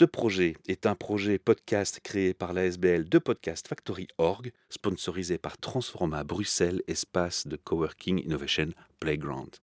Ce projet est un projet podcast créé par l'ASBL de Podcast Factory Org, sponsorisé par Transforma Bruxelles, espace de coworking innovation playground.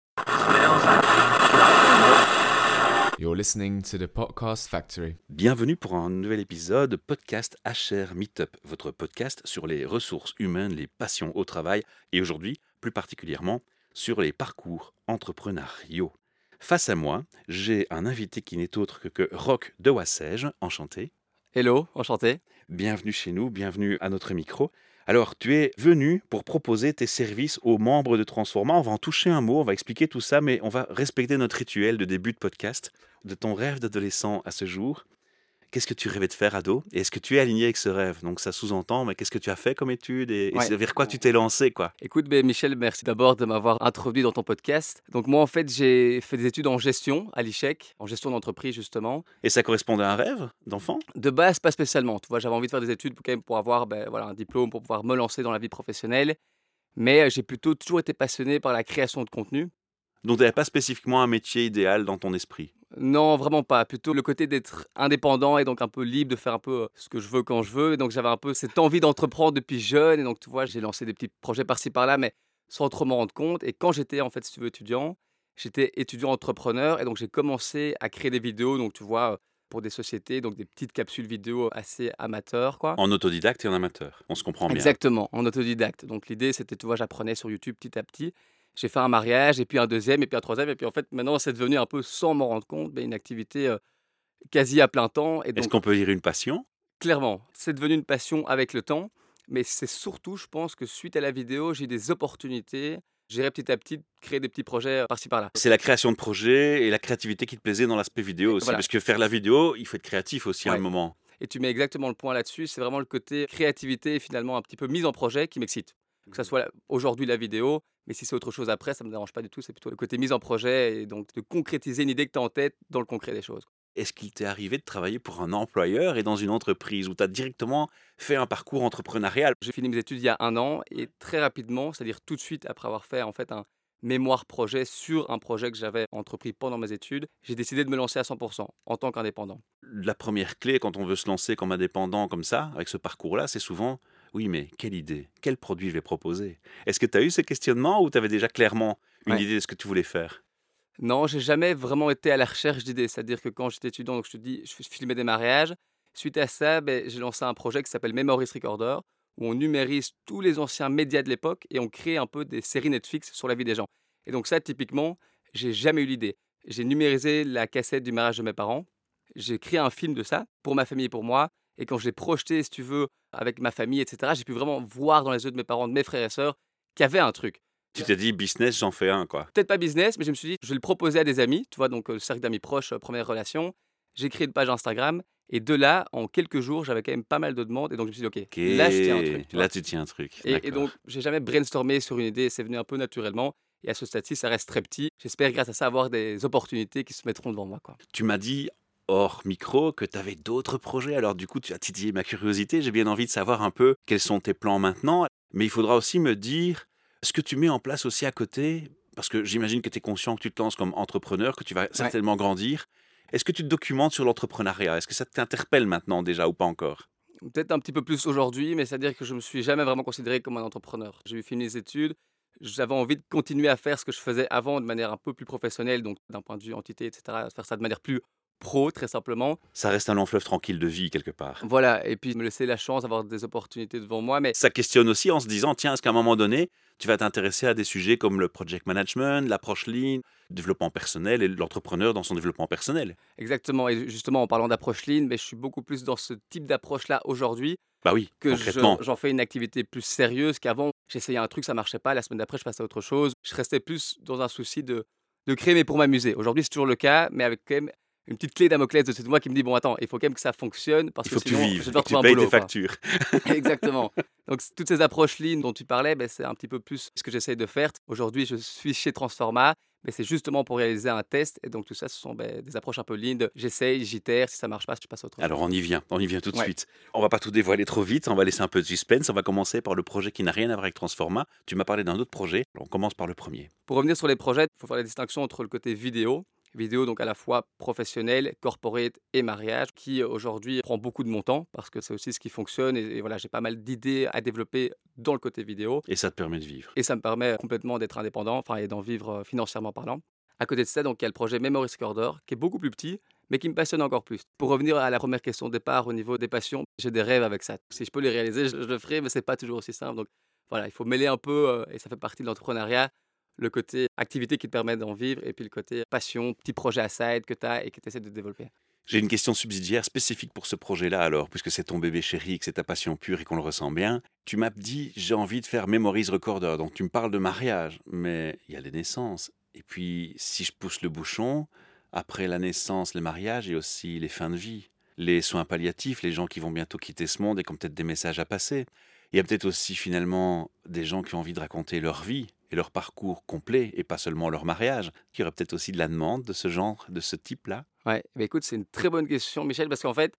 You're listening to the Podcast Factory. Bienvenue pour un nouvel épisode podcast HR Meetup, votre podcast sur les ressources humaines, les passions au travail et aujourd'hui, plus particulièrement, sur les parcours entrepreneuriaux. Face à moi, j'ai un invité qui n'est autre que, que Rock de Wassège. Enchanté. Hello, enchanté. Bienvenue chez nous, bienvenue à notre micro. Alors, tu es venu pour proposer tes services aux membres de Transforma. On va en toucher un mot, on va expliquer tout ça, mais on va respecter notre rituel de début de podcast, de ton rêve d'adolescent à ce jour. Qu'est-ce que tu rêvais de faire ado? Et est-ce que tu es aligné avec ce rêve? Donc ça sous-entend, mais qu'est-ce que tu as fait comme étude et, vers quoi tu t'es lancé quoi? Écoute, ben, Michel, merci d'abord de m'avoir introduit dans ton podcast. Donc moi, en fait, j'ai fait des études en gestion à l'ICHEC, en gestion d'entreprise justement. Et ça correspondait à un rêve d'enfant? De base, pas spécialement. Tu vois, j'avais envie de faire des études pour, quand même, pour avoir ben, voilà, un diplôme, pour pouvoir me lancer dans la vie professionnelle. Mais euh, j'ai plutôt toujours été passionné par la création de contenu. Donc tu n'avais pas spécifiquement un métier idéal dans ton esprit? Non, vraiment pas. Plutôt le côté d'être indépendant et donc un peu libre de faire un peu euh, ce que je veux quand je veux. Et donc j'avais un peu cette envie d'entreprendre depuis jeune. Et donc tu vois, j'ai lancé des petits projets par-ci par-là, mais sans trop m'en rendre compte. Et quand j'étais en fait, si tu veux, étudiant, j'étais étudiant entrepreneur et donc j'ai commencé à créer des vidéos. Donc tu vois, euh, pour des sociétés, donc des petites capsules vidéo assez amateurs, quoi. En autodidacte et en amateur. On se comprend bien. Exactement, en autodidacte. Donc l'idée, c'était, tu vois, j'apprenais sur YouTube petit à petit. J'ai fait un mariage, et puis un deuxième, et puis un troisième, et puis en fait, maintenant, c'est devenu un peu, sans m'en rendre compte, ben, une activité euh, quasi à plein temps. Est-ce qu'on peut dire une passion? Clairement, c'est devenu une passion avec le temps, mais c'est surtout, je pense, que suite à la vidéo, j'ai eu des opportunités. J'irai petit à petit créer des petits projets par-ci par-là. C'est la création de projets et la créativité qui te plaisait dans l'aspect vidéo aussi. Voilà. Parce que faire la vidéo, il faut être créatif aussi à un moment. Et tu mets exactement le point là-dessus. C'est vraiment le côté créativité et finalement un petit peu mise en projet qui m'excite. Que ça soit aujourd'hui la vidéo, mais si c'est autre chose après, ça ne me dérange pas du tout. C'est plutôt le côté mise en projet et donc de concrétiser une idée que tu as en tête dans le concret des choses. Est-ce qu'il t'est arrivé de travailler pour un employeur et dans une entreprise où tu as directement fait un parcours entrepreneurial? J'ai fini mes études il y a un an et très rapidement, c'est-à-dire tout de suite après avoir fait en fait un mémoire projet sur un projet que j'avais entrepris pendant mes études, j'ai décidé de me lancer à 100% en tant qu'indépendant. La première clé quand on veut se lancer comme indépendant comme ça, avec ce parcours-là, c'est souvent oui, mais quelle idée Quel produit je vais proposer? Est-ce que tu as eu ces questionnements ou tu avais déjà clairement une Ouais. idée de ce que tu voulais faire? Non, j'ai jamais vraiment été à la recherche d'idées. C'est-à-dire que quand j'étais étudiant, donc je te dis, je filmais des mariages. Suite à ça, ben, j'ai lancé un projet qui s'appelle Memories Recorder, où on numérise tous les anciens médias de l'époque et on crée un peu des séries Netflix sur la vie des gens. Et donc ça, typiquement, j'ai jamais eu l'idée. J'ai numérisé la cassette du mariage de mes parents. J'ai créé un film de ça pour ma famille et pour moi. Et quand je l'ai projeté, si tu veux, avec ma famille, etc., j'ai pu vraiment voir dans les yeux de mes parents, de mes frères et sœurs, qu'il y avait un truc Tu t'es dit business, j'en fais un quoi. peut-être pas business, mais je me suis dit, je vais le proposer à des amis, tu vois, donc euh, le cercle d'amis proches, euh, première relation. J'ai créé une page Instagram, et de là, en quelques jours, j'avais quand même pas mal de demandes, et donc je me suis dit, ok, Ok, là, je tiens un truc. tu. Là, tu tiens un truc. et, et donc, j'ai jamais brainstormé sur une idée, c'est venu un peu naturellement, et à ce stade-ci, ça reste très petit. J'espère, grâce à ça, avoir des opportunités qui se mettront devant moi, quoi. Tu m'as dit hors micro que tu avais d'autres projets. Alors du coup, tu as titillé ma curiosité. J'ai bien envie de savoir un peu quels sont tes plans maintenant. Mais il faudra aussi me dire ce que tu mets en place aussi à côté. Parce que j'imagine que tu es conscient que tu te lances comme entrepreneur, que tu vas certainement grandir. Est-ce que tu te documentes sur l'entrepreneuriat? Est-ce que ça t'interpelle maintenant déjà ou pas encore? Peut-être un petit peu plus aujourd'hui, mais c'est-à-dire que je me suis jamais vraiment considéré comme un entrepreneur. J'ai eu fini les études, j'avais envie de continuer à faire ce que je faisais avant de manière un peu plus professionnelle, donc d'un point de vue entité, etc., faire ça de manière plus pro, très simplement. Ça reste un long fleuve tranquille de vie quelque part. Voilà, et puis me laisser la chance d'avoir des opportunités devant moi, mais Ça questionne aussi en se disant, tiens, est-ce qu'à un moment donné, tu vas t'intéresser à des sujets comme le project management, l'approche lean, le développement personnel et l'entrepreneur dans son développement personnel? Exactement, et justement en parlant d'approche lean, mais je suis beaucoup plus dans ce type d'approche-là aujourd'hui Bah oui, que concrètement. je- j'en fais une activité plus sérieuse qu'avant. J'essayais un truc, ça marchait pas, la semaine d'après, je passais à autre chose. Je restais plus dans un souci de, de créer, mais pour m'amuser. Aujourd'hui, c'est toujours le cas, mais avec quand même une petite clé Damoclès de moi qui me dit bon, attends, il faut quand même que ça fonctionne parce Il faut que que tu sinon, vives, je devoir que tu trouver un payes boulot. tes quoi. factures. Exactement. Donc, toutes ces approches lean dont tu parlais, ben, c'est un petit peu plus ce que j'essaye de faire. Aujourd'hui, je suis chez Transforma, mais c'est justement pour réaliser un test. Et donc, tout ça, ce sont ben, des approches un peu de J'essaye, j'itère. Si ça marche pas, je passe à autre chose. Alors on y vient, on y vient tout de Ouais. suite. On va pas tout dévoiler trop vite, on va laisser un peu de suspense. On va commencer par le projet qui n'a rien à voir avec Transforma. Tu m'as parlé d'un autre projet. On commence par le premier. Pour revenir sur les projets, il faut faire la distinction entre le côté vidéo vidéo donc à la fois professionnelle, corporate et mariage, qui aujourd'hui prend beaucoup de mon temps parce que c'est aussi ce qui fonctionne et, et voilà, j'ai pas mal d'idées à développer dans le côté vidéo Et ça te permet de vivre. et ça me permet complètement d'être indépendant, enfin et d'en vivre euh, financièrement parlant. À côté de ça, donc il y a le projet Memory Recorder qui est beaucoup plus petit, mais qui me passionne encore plus. Pour revenir à la première question de départ au niveau des passions, j'ai des rêves avec ça. Si je peux les réaliser, je, je le ferai, mais c'est pas toujours aussi simple. Donc voilà, il faut mêler un peu, euh, et ça fait partie de l'entrepreneuriat, le côté activité qui te permet d'en vivre, et puis le côté passion, petit projet à side que tu as et que tu essaies de développer. J'ai une question subsidiaire spécifique pour ce projet-là alors, puisque c'est ton bébé chéri, que c'est ta passion pure et qu'on le ressent bien. Tu m'as dit, j'ai envie de faire Memories Recorder, donc tu me parles de mariage, mais il y a les naissances. Et puis, si je pousse le bouchon, après la naissance, le mariage et aussi les fins de vie, les soins palliatifs, les gens qui vont bientôt quitter ce monde et qui ont peut-être des messages à passer. Il y a peut-être aussi finalement des gens qui ont envie de raconter leur vie et leur parcours complet et pas seulement leur mariage. Il y aurait peut-être aussi de la demande de ce genre, de ce type-là? Ouais, bah écoute, c'est une très bonne question, Michel, parce qu'en fait,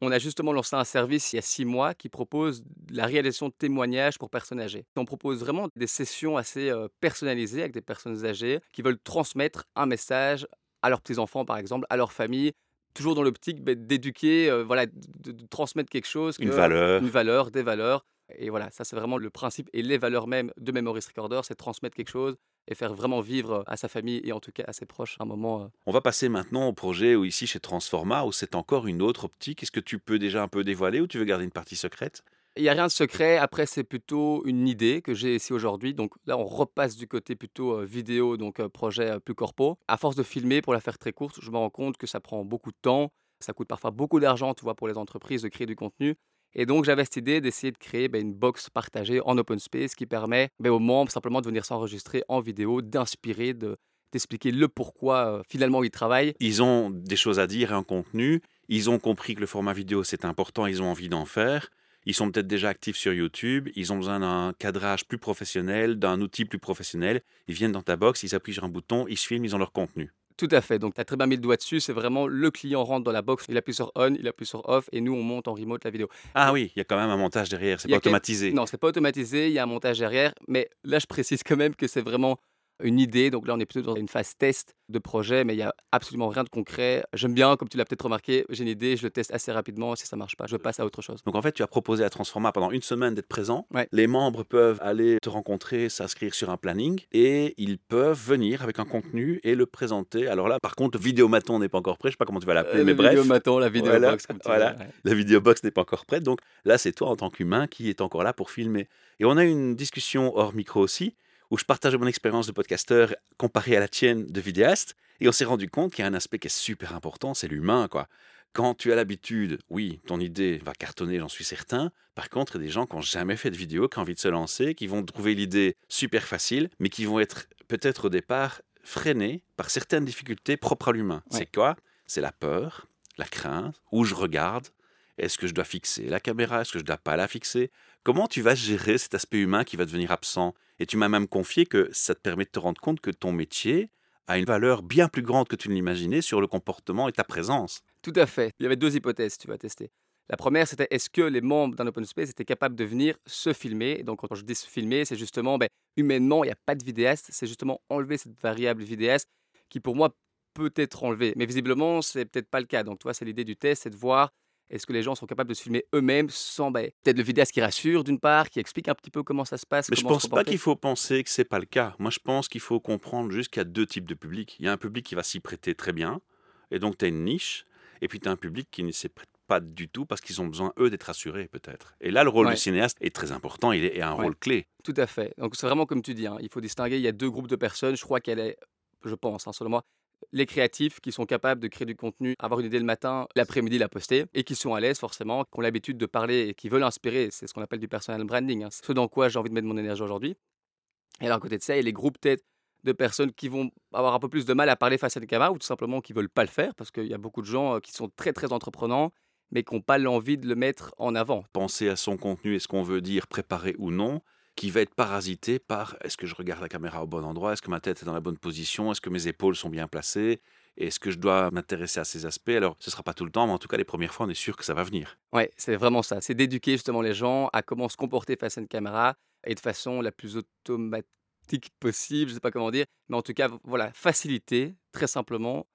on a justement lancé un service il y a six mois qui propose la réalisation de témoignages pour personnes âgées. On propose vraiment des sessions assez euh, personnalisées avec des personnes âgées qui veulent transmettre un message à leurs petits-enfants, par exemple, à leur famille, toujours dans l'optique bah, d'éduquer, euh, voilà, de, de transmettre quelque chose. Une valeur. Une valeur, des valeurs. Et voilà, ça c'est vraiment le principe et les valeurs même de Memories Recorder, c'est transmettre quelque chose et faire vraiment vivre à sa famille et en tout cas à ses proches un moment. euh, On va passer maintenant au projet où ici chez Transforma, où c'est encore une autre optique. Est-ce que tu peux déjà un peu dévoiler ou tu veux garder une partie secrète? Il n'y a rien de secret. Après, c'est plutôt une idée que j'ai ici aujourd'hui. Donc là, on repasse du côté plutôt euh, vidéo, donc euh, projet plus corpo. À force de filmer, pour la faire très courte, je me rends compte que ça prend beaucoup de temps. Ça coûte parfois beaucoup d'argent, tu vois, pour les entreprises de créer du contenu. Et donc, j'avais cette idée d'essayer de créer ben, une box partagée en open space qui permet ben, aux membres simplement de venir s'enregistrer en vidéo, d'inspirer, de d'expliquer le pourquoi euh, finalement ils travaillent. Ils ont des choses à dire et un contenu. Ils ont compris que le format vidéo c'est important. Ils ont envie d'en faire. Ils sont peut-être déjà actifs sur YouTube. Ils ont besoin d'un cadrage plus professionnel, d'un outil plus professionnel. Ils viennent dans ta box, ils appuient sur un bouton, ils se filment, ils ont leur contenu. Tout à fait. Donc, tu as très bien mis le doigt dessus. C'est vraiment le client rentre dans la box, il appuie sur on, il appuie sur off, et nous, on monte en remote la vidéo. Ah oui, il y a quand même un montage derrière. C'est pas quel- automatisé. Non, c'est pas automatisé, il y a un montage derrière, mais là, je précise quand même que c'est vraiment une idée. Donc là, on est plutôt dans une phase test de projet, mais il y a absolument rien de concret. J'aime bien, comme tu l'as peut-être remarqué, j'ai une idée, je le teste assez rapidement. Si ça marche pas, je passe à autre chose. Donc en fait, tu as proposé à Transforma pendant une semaine d'être présent. Ouais. Les membres peuvent aller te rencontrer, s'inscrire sur un planning et ils peuvent venir avec un contenu et le présenter. Alors là, par contre, le vidéomaton n'est pas encore prêt. Je sais pas comment tu vas l'appeler, Euh, mais le bref, vidéomaton, la vidéo Voilà, box, comme tu voilà. dis, ouais. la vidéobox n'est pas encore prête. Donc là, c'est toi en tant qu'humain qui est encore là pour filmer. Et on a une discussion hors micro aussi où je partage mon expérience de podcasteur comparée à la tienne de vidéaste. Et on s'est rendu compte qu'il y a un aspect qui est super important, c'est l'humain, quoi. Quand tu as l'habitude, oui, ton idée va cartonner, j'en suis certain. Par contre, il y a des gens qui n'ont jamais fait de vidéo, qui ont envie de se lancer, qui vont trouver l'idée super facile, mais qui vont être peut-être au départ freinés par certaines difficultés propres à l'humain. Ouais. C'est quoi? C'est la peur, la crainte, où je regarde, est-ce que je dois fixer la caméra, est-ce que je dois pas la fixer? Comment tu vas gérer cet aspect humain qui va devenir absent? Et tu m'as même confié que ça te permet de te rendre compte que ton métier a une valeur bien plus grande que tu ne l'imaginais sur le comportement et ta présence. Tout à fait. Il y avait deux hypothèses, tu vas tester. La première, c'était est-ce que les membres d'un open space étaient capables de venir se filmer? Donc, quand je dis se filmer, c'est justement, ben, humainement, il n'y a pas de vidéaste. C'est justement enlever cette variable vidéaste qui, pour moi, peut être enlevée. Mais visiblement, c'est peut-être pas le cas. Donc, toi, c'est l'idée du test, c'est de voir est-ce que les gens sont capables de se filmer eux-mêmes sans ben, peut-être le vidéaste qui rassure d'une part, qui explique un petit peu comment ça se passe. Mais je se pense pas qu'il faut penser que c'est pas le cas. Moi, je pense qu'il faut comprendre juste qu'il y a deux types de publics. Il y a un public qui va s'y prêter très bien, et donc tu as une niche, et puis tu as un public qui ne s'y prête pas du tout parce qu'ils ont besoin, eux, d'être rassurés, peut-être. Et là, le rôle Ouais. du cinéaste est très important, il est, est un Ouais. rôle clé. Tout à fait. Donc c'est vraiment comme tu dis, hein, il faut distinguer, il y a deux groupes de personnes. Je crois qu'elle est, je pense, hein, selon moi, les créatifs qui sont capables de créer du contenu, avoir une idée le matin, l'après-midi la poster, et qui sont à l'aise forcément, qui ont l'habitude de parler et qui veulent inspirer. C'est ce qu'on appelle du personal branding. hein. Ce dans quoi j'ai envie de mettre mon énergie aujourd'hui. Et alors à côté de ça, il y a les groupes peut-être de personnes qui vont avoir un peu plus de mal à parler face à une caméra ou tout simplement qui veulent pas le faire parce qu'il y a beaucoup de gens euh, qui sont très très entreprenants mais qui n'ont pas l'envie de le mettre en avant. Penser à son contenu et ce qu'on veut dire, préparé ou non, qui va être parasité par est-ce que je regarde la caméra au bon endroit, est-ce que ma tête est dans la bonne position, est-ce que mes épaules sont bien placées, est-ce que je dois m'intéresser à ces aspects? Alors, ce ne sera pas tout le temps, mais en tout cas, les premières fois, on est sûr que ça va venir. Ouais, c'est vraiment ça. C'est d'éduquer justement les gens à comment se comporter face à une caméra et de façon la plus automatique possible, je sais pas comment dire, mais en tout cas, voilà, faciliter très simplement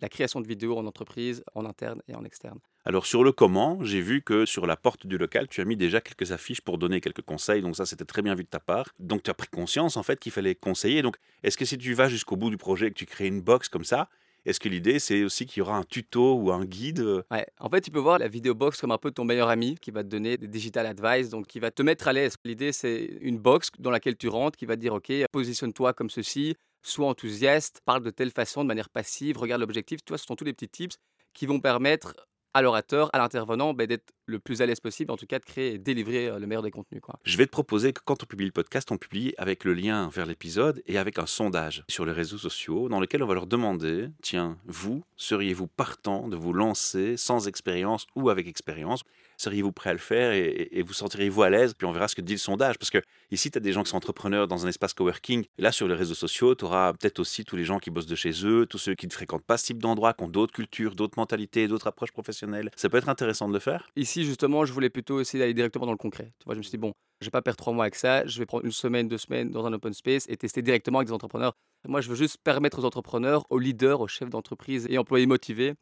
la création de vidéos en entreprise, en interne et en externe. Alors sur le comment, j'ai vu que sur la porte du local, tu as mis déjà quelques affiches pour donner quelques conseils. Donc ça, c'était très bien vu de ta part. Donc tu as pris conscience en fait qu'il fallait conseiller. Donc est-ce que si tu vas jusqu'au bout du projet et que tu crées une box comme ça, est-ce que l'idée c'est aussi qu'il y aura un tuto ou un guide euh, Ouais, en fait, tu peux voir la vidéo box comme un peu ton meilleur ami qui va te donner des digital advice, donc qui va te mettre à l'aise. L'idée, c'est une box dans laquelle tu rentres qui va te dire OK, positionne-toi comme ceci, sois enthousiaste, parle de telle façon, de manière passive, regarde l'objectif. Tu vois, ce sont tous les petits tips qui vont permettre à l'orateur, à l'intervenant, ben, d'être le plus à l'aise possible, en tout cas de créer et délivrer euh, le meilleur des contenus. Quoi. Je vais te proposer que quand on publie le podcast, on publie avec le lien vers l'épisode et avec un sondage sur les réseaux sociaux dans lequel on va leur demander, tiens, vous, seriez-vous partant de vous lancer sans expérience ou avec expérience? Seriez-vous prêt à le faire et, et vous sentiriez-vous à l'aise? Puis on verra ce que dit le sondage. Parce que ici, tu as des gens qui sont entrepreneurs dans un espace coworking. Et là, sur les réseaux sociaux, tu auras peut-être aussi tous les gens qui bossent de chez eux, tous ceux qui ne fréquentent pas ce type d'endroit, qui ont d'autres cultures, d'autres mentalités, d'autres approches professionnelles. Ça peut être intéressant de le faire? Ici, justement, je voulais plutôt essayer d'aller directement dans le concret. Tu vois, je me suis dit, bon, je vais pas perdre trois mois avec ça, je vais prendre une semaine, deux semaines dans un open space et tester directement avec des entrepreneurs. Moi, je veux juste permettre aux entrepreneurs, aux leaders, aux chefs d'entreprise et employés motivés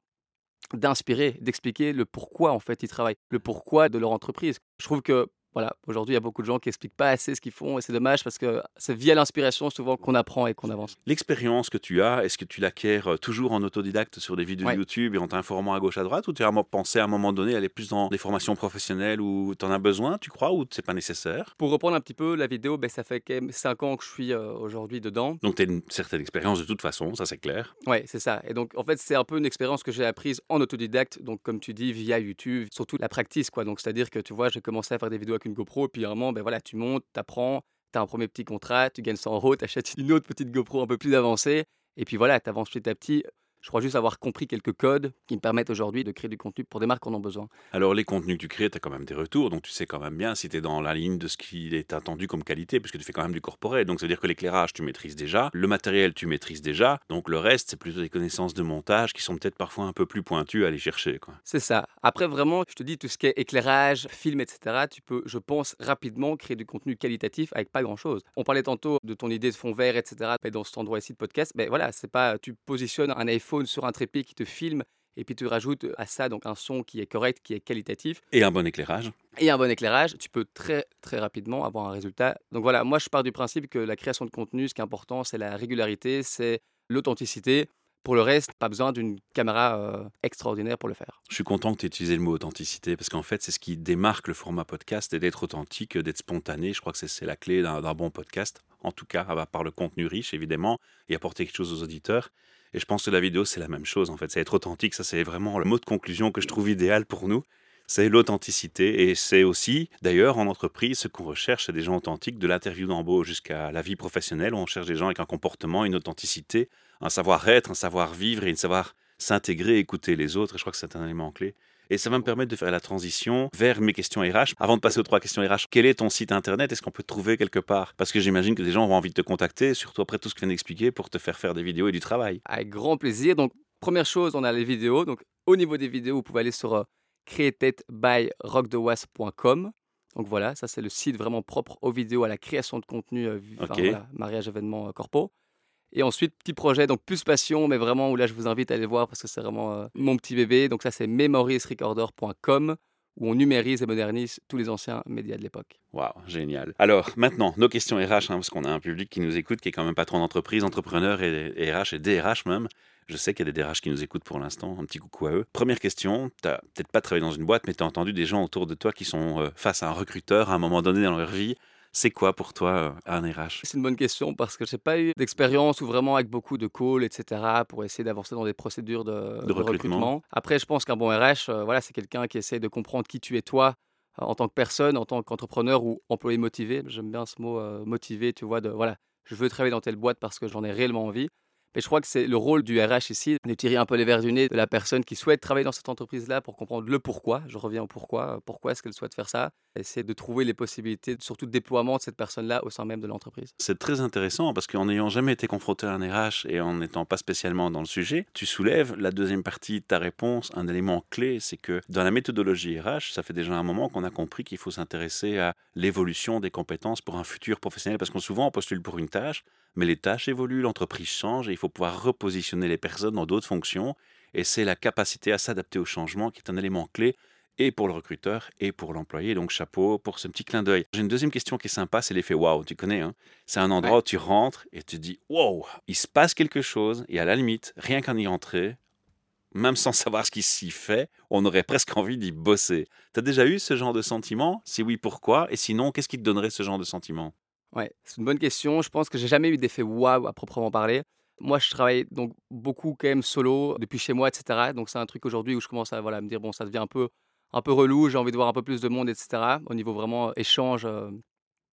d'inspirer, d'expliquer le pourquoi en fait ils travaillent, le pourquoi de leur entreprise. Je trouve que voilà, aujourd'hui, il y a beaucoup de gens qui expliquent pas assez ce qu'ils font et c'est dommage parce que c'est via l'inspiration souvent qu'on apprend et qu'on avance. L'expérience que tu as, est-ce que tu l'acquiers euh, toujours en autodidacte sur des vidéos Ouais. YouTube et en t'informant à gauche à droite ou tu as pensé à un moment donné aller plus dans des formations professionnelles où tu en as besoin, tu crois, ou c'est pas nécessaire? Pour reprendre un petit peu la vidéo, ben, ça fait quand même 5 ans que je suis euh, aujourd'hui dedans. Donc tu as une certaine expérience de toute façon, ça c'est clair. Ouais, c'est ça. Et donc, en fait, c'est un peu une expérience que j'ai apprise en autodidacte, donc comme tu dis, via YouTube, surtout la practice, quoi. Donc, c'est-à-dire que tu vois, j'ai commencé à faire des vidéos avec GoPro, puis moment, ben voilà, tu montes, tu apprends, tu as un premier petit contrat, tu gagnes 100 euros, tu achètes une autre petite GoPro un peu plus avancée, et puis voilà, tu avances petit à petit. Je crois juste avoir compris quelques codes qui me permettent aujourd'hui de créer du contenu pour des marques qui en ont besoin. Alors les contenus que tu crées, tu as quand même des retours, donc tu sais quand même bien si tu es dans la ligne de ce qui est attendu comme qualité, puisque tu fais quand même du corporate. Donc ça veut dire que l'éclairage, tu maîtrises déjà, le matériel, tu maîtrises déjà, donc le reste, c'est plutôt des connaissances de montage qui sont peut-être parfois un peu plus pointues à aller chercher. C'est ça. Après, vraiment, je te dis, tout ce qui est éclairage, film, etc., tu peux, je pense, rapidement créer du contenu qualitatif avec pas grand-chose. On parlait tantôt de ton idée de fond vert, etc., mais dans cet endroit ici de podcast. Mais voilà, c'est pas, tu positionnes un iPhone sur un trépied qui te filme et puis tu rajoutes à ça donc un son qui est correct, qui est qualitatif Et un bon éclairage. et un bon éclairage, tu peux très très rapidement avoir un résultat. Donc voilà, moi je pars du principe que la création de contenu, ce qui est important, c'est la régularité, c'est l'authenticité. Pour le reste, pas besoin d'une caméra euh, extraordinaire pour le faire. Je suis content que tu aies utilisé le mot authenticité parce qu'en fait, c'est ce qui démarque le format podcast et d'être authentique, d'être spontané. Je crois que c'est- la clé d'un bon podcast. En tout cas, à part le contenu riche, évidemment, et apporter quelque chose aux auditeurs. Et je pense que la vidéo, c'est la même chose. En fait, c'est être authentique. Ça, c'est vraiment le mot de conclusion que je trouve idéal pour nous. C'est l'authenticité. Et c'est aussi, d'ailleurs, en entreprise, ce qu'on recherche, des gens authentiques, de l'interview d'embauche jusqu'à la vie professionnelle. On cherche des gens avec un comportement, une authenticité, un savoir-être, un savoir-vivre et une savoir s'intégrer, écouter les autres. Et je crois que c'est un élément clé. Et ça va me permettre de faire la transition vers mes questions RH. Avant de passer aux trois questions RH, quel est ton site internet? Est-ce qu'on peut te trouver quelque part? Parce que j'imagine que des gens auront envie de te contacter, surtout après tout ce que tu viens d'expliquer, pour te faire faire des vidéos et du travail. Avec grand plaisir. Donc, première chose, on a les vidéos. Donc, au niveau des vidéos, vous pouvez aller sur euh, createdbyrockthewas.com. Donc voilà, ça c'est le site vraiment propre aux vidéos, à la création de contenu, euh, enfin, voilà, mariage, événement, euh, corpo. Et ensuite, petit projet, donc plus passion, mais vraiment où là je vous invite à aller voir parce que c'est vraiment euh, mon petit bébé. Donc ça c'est memoriesrecorder.com où on numérise et modernise tous les anciens médias de l'époque. Waouh, génial. Alors, maintenant, nos questions RH, hein, parce qu'on a un public qui nous écoute, qui est quand même patron d'entreprise, entrepreneur et, et RH et DRH même. Je sais qu'il y a des DRH qui nous écoutent pour l'instant. Un petit coucou à eux. Première question, tu n'as peut-être pas travaillé dans une boîte, mais tu as entendu des gens autour de toi qui sont euh, face à un recruteur à un moment donné dans leur vie. C'est quoi pour toi euh, un RH C'est une bonne question parce que je n'ai pas eu d'expérience ou vraiment avec beaucoup de calls, etc., pour essayer d'avancer dans des procédures de, De recrutement. Après, je pense qu'un bon RH, euh, voilà, c'est quelqu'un qui essaie de comprendre qui tu es toi euh, en tant que personne, en tant qu'entrepreneur ou employé motivé. J'aime bien ce mot euh, motivé, tu vois, de voilà, je veux travailler dans telle boîte parce que j'en ai réellement envie. Mais je crois que c'est le rôle du RH ici, de tirer un peu les verres du nez de la personne qui souhaite travailler dans cette entreprise-là pour comprendre le pourquoi. Je reviens au pourquoi. Pourquoi est-ce qu'elle souhaite faire ça? Essayer de trouver les possibilités, surtout de déploiement de cette personne-là au sein même de l'entreprise. C'est très intéressant parce qu'en n'ayant jamais été confronté à un RH et en n'étant pas spécialement dans le sujet, tu soulèves la deuxième partie de ta réponse. Un élément clé, c'est que dans la méthodologie RH, ça fait déjà un moment qu'on a compris qu'il faut s'intéresser à l'évolution des compétences pour un futur professionnel parce qu'on souvent postule pour une tâche, mais les tâches évoluent, l'entreprise change et il faut faut pouvoir repositionner les personnes dans d'autres fonctions. Et c'est la capacité à s'adapter au changement qui est un élément clé et pour le recruteur et pour l'employé. Donc chapeau pour ce petit clin d'œil. J'ai une deuxième question qui est sympa, c'est l'effet wow. Tu connais, hein C'est un endroit où tu rentres et tu dis wow, il se passe quelque chose. Et à la limite, rien qu'en y entrer, même sans savoir ce qui s'y fait, on aurait presque envie d'y bosser. Tu as déjà eu ce genre de sentiment? Si oui, pourquoi? Et sinon, qu'est-ce qui te donnerait ce genre de sentiment? Ouais, c'est une bonne question. Je pense que j'ai jamais eu d'effet wow à proprement parler. Moi, je travaille donc beaucoup quand même solo depuis chez moi, etc. Donc c'est un truc aujourd'hui où je commence à voilà, me dire bon, ça devient un peu un peu relou, j'ai envie de voir un peu plus de monde, etc. Au niveau vraiment échange euh,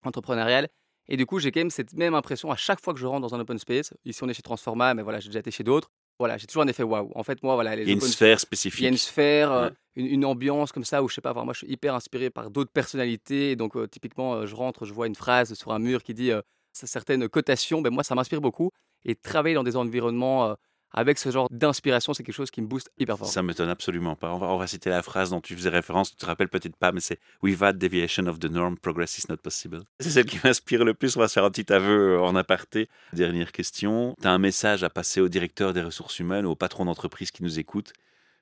entrepreneurial. Et du coup, j'ai quand même cette même impression à chaque fois que je rentre dans un open space. Ici, on est chez Transforma, mais voilà, j'ai déjà été chez d'autres. Voilà, j'ai toujours un effet waouh. En fait, moi, voilà, les il y a une sphère spécifique. Il y a une sphère, euh, une, ambiance comme ça où je sais pas. Moi, je suis hyper inspiré par d'autres personnalités. Donc, euh, typiquement, je rentre, je vois une phrase sur un mur qui dit certaines cotations. Ben moi, ça m'inspire beaucoup. Et travailler dans des environnements avec ce genre d'inspiration, c'est quelque chose qui me booste hyper fort. Ça m'étonne absolument pas. On va, citer la phrase dont tu faisais référence, tu te rappelles peut-être pas, mais c'est had deviation of the norm, progress is not possible. C'est celle qui m'inspire le plus. On va se faire un petit aveu euh, en aparté. Dernière question. Tu as un message à passer au directeur des ressources humaines ou au patron d'entreprise qui nous écoute?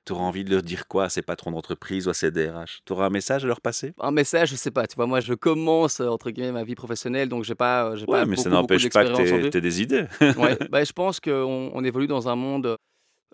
Tu auras envie de leur dire quoi à ces patrons d'entreprise ou à ces DRH Tu auras un message à leur passer? Un message, je sais pas. Tu vois, moi, je commence, entre guillemets, ma vie professionnelle, donc j'ai pas. Ouais, pas mais ça n'empêche pas que tu aies des idées. ouais, bah, je pense qu'on on évolue dans un monde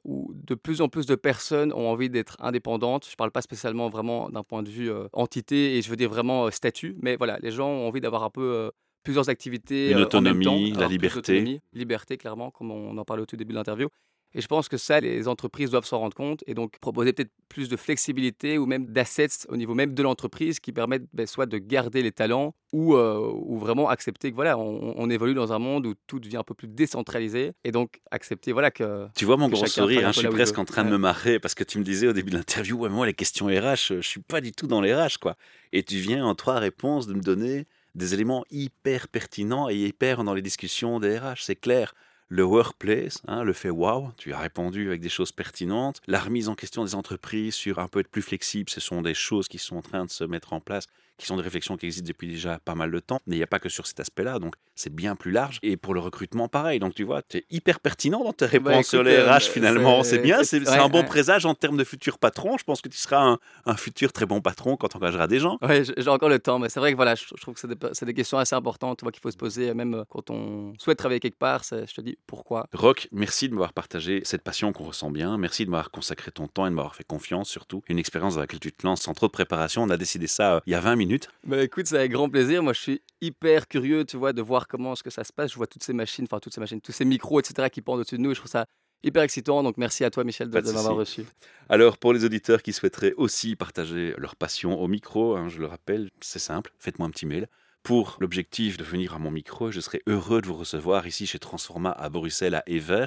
où de plus en plus de personnes ont envie d'être indépendantes. Je ne parle pas spécialement vraiment d'un point de vue euh, entité et je veux dire vraiment euh, statut, mais voilà, les gens ont envie d'avoir un peu euh, plusieurs activités. Une autonomie, en même temps, la liberté. Liberté, clairement, comme on en parlait au tout début de l'interview. Et je pense que ça, les entreprises doivent s'en rendre compte et donc proposer peut-être plus de flexibilité ou même d'assets au niveau même de l'entreprise qui permettent ben, soit de garder les talents ou, euh, ou vraiment accepter que voilà, on, évolue dans un monde où tout devient un peu plus décentralisé et donc accepter voilà que. Tu vois mon gros sourire, hein, je suis presque en train de me marrer parce que tu me disais au début de l'interview, ouais, moi les questions RH, je suis pas du tout dans les RH quoi. Et tu viens en trois réponses de me donner des éléments hyper pertinents et hyper dans les discussions des RH, c'est clair le workplace, hein, le fait wow, tu as répondu avec des choses pertinentes. La remise en question des entreprises sur un peu être plus flexible, ce sont des choses qui sont en train de se mettre en place, qui sont des réflexions qui existent depuis déjà pas mal de temps. Mais il n'y a pas que sur cet aspect-là, donc c'est bien plus large. Et pour le recrutement, pareil. Donc tu vois, tu es hyper pertinent dans tes réponses sur les RH euh, finalement. C'est bien, c'est un bon présage en termes de futur patron. Je pense que tu seras un, futur très bon patron quand tu engageras des gens. Oui, j'ai encore le temps, mais c'est vrai que voilà, je, trouve que c'est des, questions assez importantes qu'il faut se poser, même quand on souhaite travailler quelque part. Je te dis, pourquoi? Rock, merci de m'avoir partagé cette passion qu'on ressent bien. Merci de m'avoir consacré ton temps et de m'avoir fait confiance, surtout. Une expérience dans laquelle tu te lances sans trop de préparation. On a décidé ça euh, il y a 20 minutes. Bah écoute, c'est avec grand plaisir. Moi, je suis hyper curieux, tu vois, de voir comment est-ce que ça se passe. Je vois toutes ces machines, enfin toutes ces machines, tous ces micros, etc., qui pendent au-dessus de nous. Et je trouve ça hyper excitant. Donc merci à toi, Michel, de, m'avoir reçu. Alors, pour les auditeurs qui souhaiteraient aussi partager leur passion au micro, hein, je le rappelle, c'est simple. Faites-moi un petit mail pour l'objectif de venir à mon micro. Je serai heureux de vous recevoir ici chez Transforma à Bruxelles, à Ever,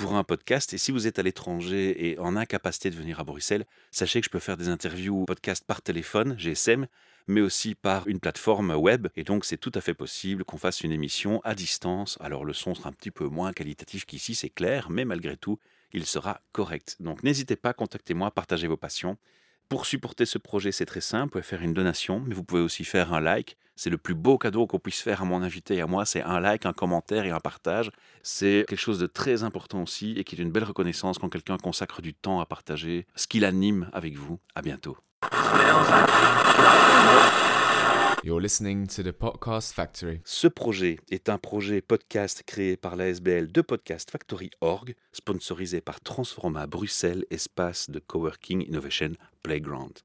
pour un podcast. Et si vous êtes à l'étranger et en incapacité de venir à Bruxelles, sachez que je peux faire des interviews podcast par téléphone, GSM, mais aussi par une plateforme web. Et donc, c'est tout à fait possible qu'on fasse une émission à distance. Alors, le son sera un petit peu moins qualitatif qu'ici, c'est clair, mais malgré tout, il sera correct. Donc, n'hésitez pas, contactez-moi, partagez vos passions. Pour supporter ce projet, c'est très simple. Vous pouvez faire une donation, mais vous pouvez aussi faire un like. C'est le plus beau cadeau qu'on puisse faire à mon invité et à moi. C'est un like, un commentaire et un partage. C'est quelque chose de très important aussi et qui est une belle reconnaissance quand quelqu'un consacre du temps à partager ce qu'il anime avec vous. À bientôt. You're listening to the Podcast Factory. Ce projet est un projet podcast créé par l'ASBL de Podcast Factory Org, sponsorisé par Transforma Bruxelles, espace de coworking innovation playground.